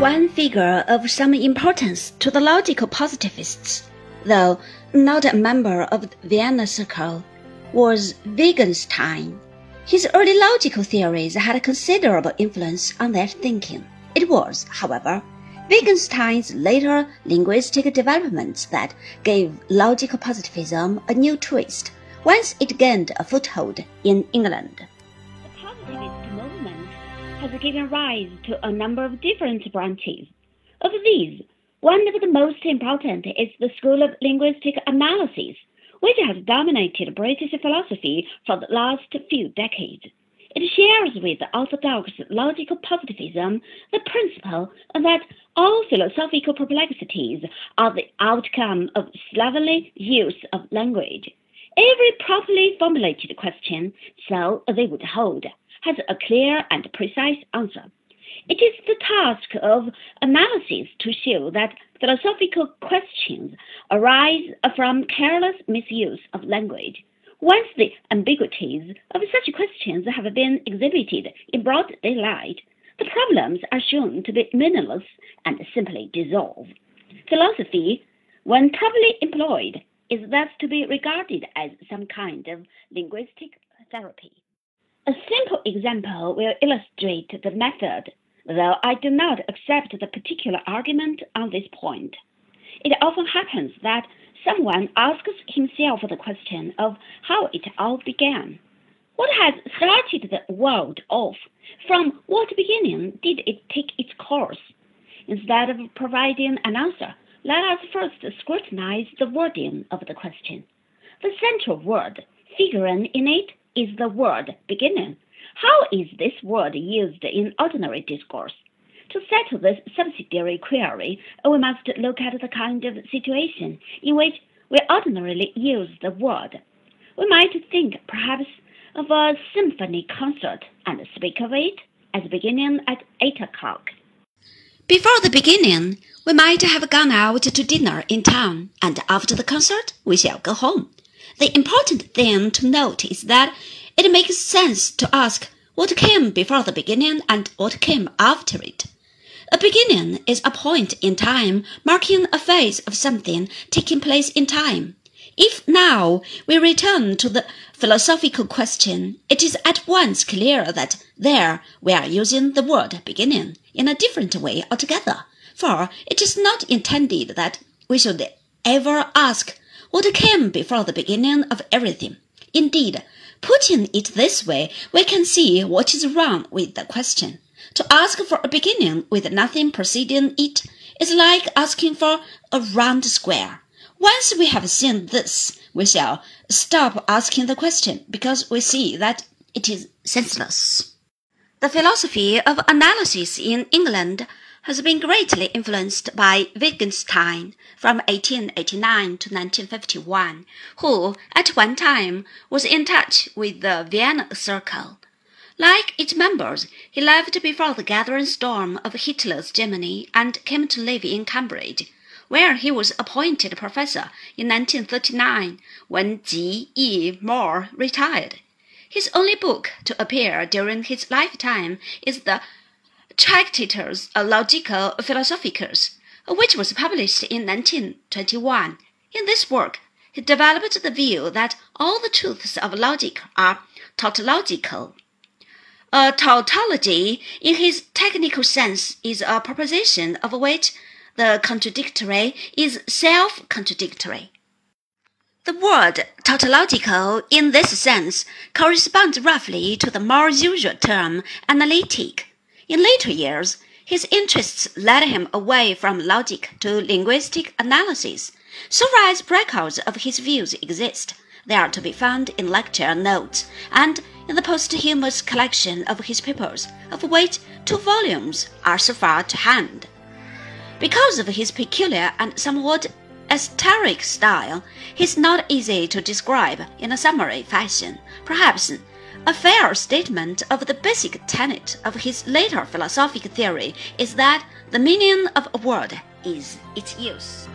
One figure of some importance to the logical positivists, though not a member of the Vienna Circle, was Wittgenstein. His early logical theories had a considerable influence on their thinking. It was, however, Wittgenstein's later linguistic developments that gave logical positivism a new twist once it gained a foothold in England. Has given rise to a number of different branches. Of these, one of the most important is the School of Linguistic Analysis, which has dominated British philosophy for the last few decades. It shares with orthodox logical positivism the principle that all philosophical perplexities are the outcome of slovenly use of language. Every properly formulated question, so they would hold, has a clear and precise answer. It is the task of analysis to show that philosophical questions arise from careless misuse of language. Once the ambiguities of such questions have been exhibited in broad daylight, the problems are shown to be meaningless and simply dissolve. Philosophy, when properly employed, is thus to be regarded as some kind of linguistic therapy. A simple example will illustrate the method, though I do not accept the particular argument on this point. It often happens that someone asks himself the question of how it all began. What has started the world off? From what beginning did it take its course? Instead of providing an answer, let us first scrutinize the wording of the question. The central word figuring in it is the word beginning. How is this word used in ordinary discourse? To settle this subsidiary query, we must look at the kind of situation in which we ordinarily use the word. We might think, perhaps, of a symphony concert and speak of it as beginning at eight o'clock. Before the beginning, we might have gone out to dinner in town, and after the concert, we shall go home. The important thing to note is that it makes sense to ask what came before the beginning and what came after it. A beginning is a point in time marking a phase of something taking place in time. If now we return to the philosophical question, it is at once clear that there we are using the word beginning in a different way altogether, for it is not intended that we should ever ask what came before the beginning of everything. Indeed, putting it this way, we can see what is wrong with the question. To ask for a beginning with nothing preceding it is like asking for a round square. Once we have seen this, we shall stop asking the question because we see that it is senseless. The philosophy of analysis in England has been greatly influenced by Wittgenstein from 1889 to 1951, who at one time was in touch with the Vienna Circle. Like its members, he left before the gathering storm of Hitler's Germany and came to live in Cambridge where he was appointed professor in 1939 when G. E. Moore retired. His only book to appear during his lifetime is the Tractatus Logico Philosophicus, which was published in 1921. In this work, he developed the view that all the truths of logic are tautological. A tautology, in his technical sense, is a proposition of which the contradictory is self contradictory. The word tautological in this sense corresponds roughly to the more usual term analytic. In later years, his interests led him away from logic to linguistic analysis. As records of his views exist, they are to be found in lecture notes and in the posthumous collection of his papers, of which two volumes are so far to hand. Because of his peculiar and somewhat esoteric style, he is not easy to describe in a summary fashion. Perhaps a fair statement of the basic tenet of his later philosophic theory is that the meaning of a word is its use.